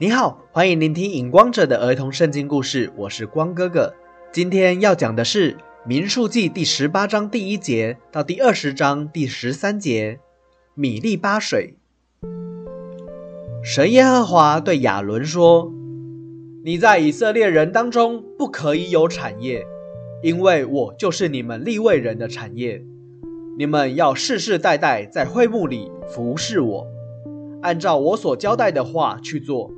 你好，欢迎聆听影光者的儿童圣经故事，我是光哥哥。今天要讲的是《民数记》第十八章第一节到第二十章第十三节。米利巴水，神耶和华对亚伦说：“你在以色列人当中不可以有产业，因为我就是你们立位人的产业。你们要世世代代在会幕里服侍我，按照我所交代的话去做。”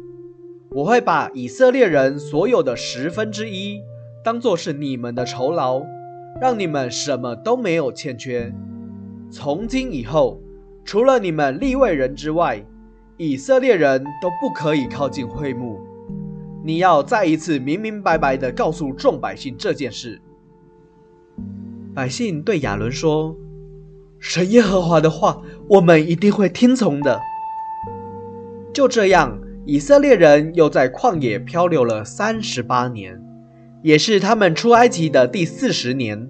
我会把以色列人所有的十分之一当做是你们的酬劳，让你们什么都没有欠缺。从今以后，除了你们立位人之外，以色列人都不可以靠近会幕。你要再一次明明白白地告诉众百姓这件事。百姓对亚伦说：“神耶和华的话，我们一定会听从的。”就这样。以色列人又在旷野漂流了三十八年，也是他们出埃及的第四十年。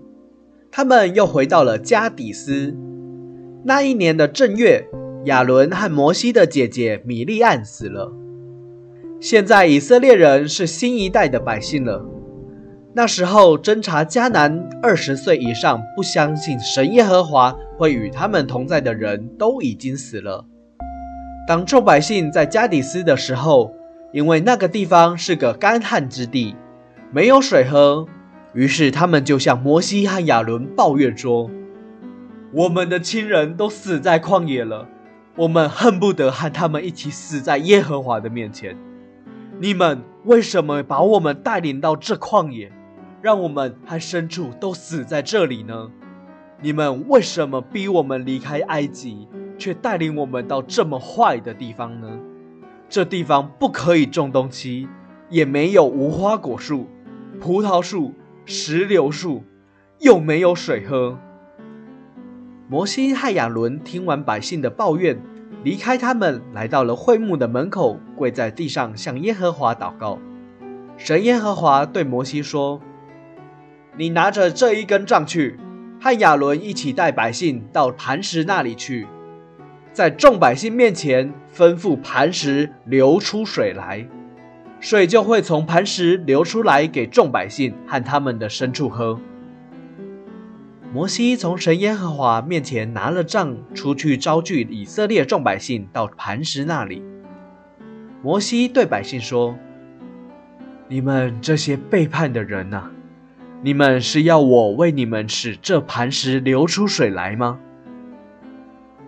他们又回到了加底斯。那一年的正月，亚伦和摩西的姐姐米利暗死了。现在以色列人是新一代的百姓了。那时候侦查迦南二十岁以上不相信神耶和华会与他们同在的人都已经死了。当众百姓在加底斯的时候，因为那个地方是个干旱之地，没有水喝，于是他们就向摩西和亚伦抱怨说：“我们的亲人都死在旷野了，我们恨不得和他们一起死在耶和华的面前。你们为什么把我们带领到这旷野，让我们和牲畜都死在这里呢？你们为什么逼我们离开埃及？”却带领我们到这么坏的地方呢？这地方不可以种东西，也没有无花果树、葡萄树、石榴树，又没有水喝。摩西和亚伦听完百姓的抱怨，离开他们，来到了会幕的门口，跪在地上向耶和华祷告。神耶和华对摩西说：“你拿着这一根杖去，和亚伦一起带百姓到磐石那里去。”在众百姓面前吩咐磐石流出水来，水就会从磐石流出来给众百姓和他们的牲畜喝。摩西从神耶和华面前拿了杖出去招聚以色列众百姓到磐石那里。摩西对百姓说：“你们这些背叛的人呐，你们是要我为你们使这磐石流出水来吗？”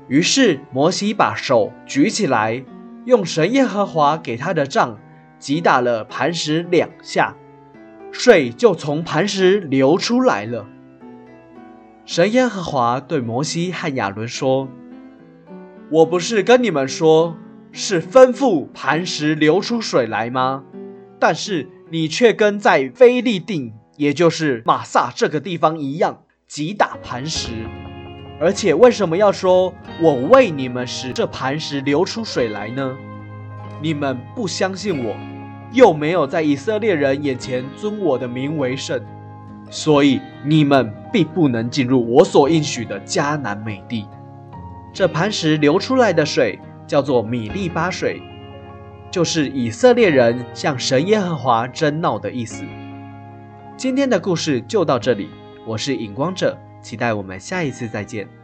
于是摩西把手举起来，用神耶和华给他的杖击打了磐石两下，水就从磐石流出来了。神耶和华对摩西和亚伦说：“我不是跟你们说，是吩咐磐石流出水来吗？但是你却跟在菲利定，也就是马萨这个地方一样，击打磐石。”而且为什么要说我为你们使这磐石流出水来呢？你们不相信我，又没有在以色列人眼前尊我的名为圣，所以你们必不能进入我所应许的迦南美地。这磐石流出来的水叫做米利巴水，就是以色列人向神耶和华争闹的意思。今天的故事就到这里，我是影光者。期待我们下一次再见。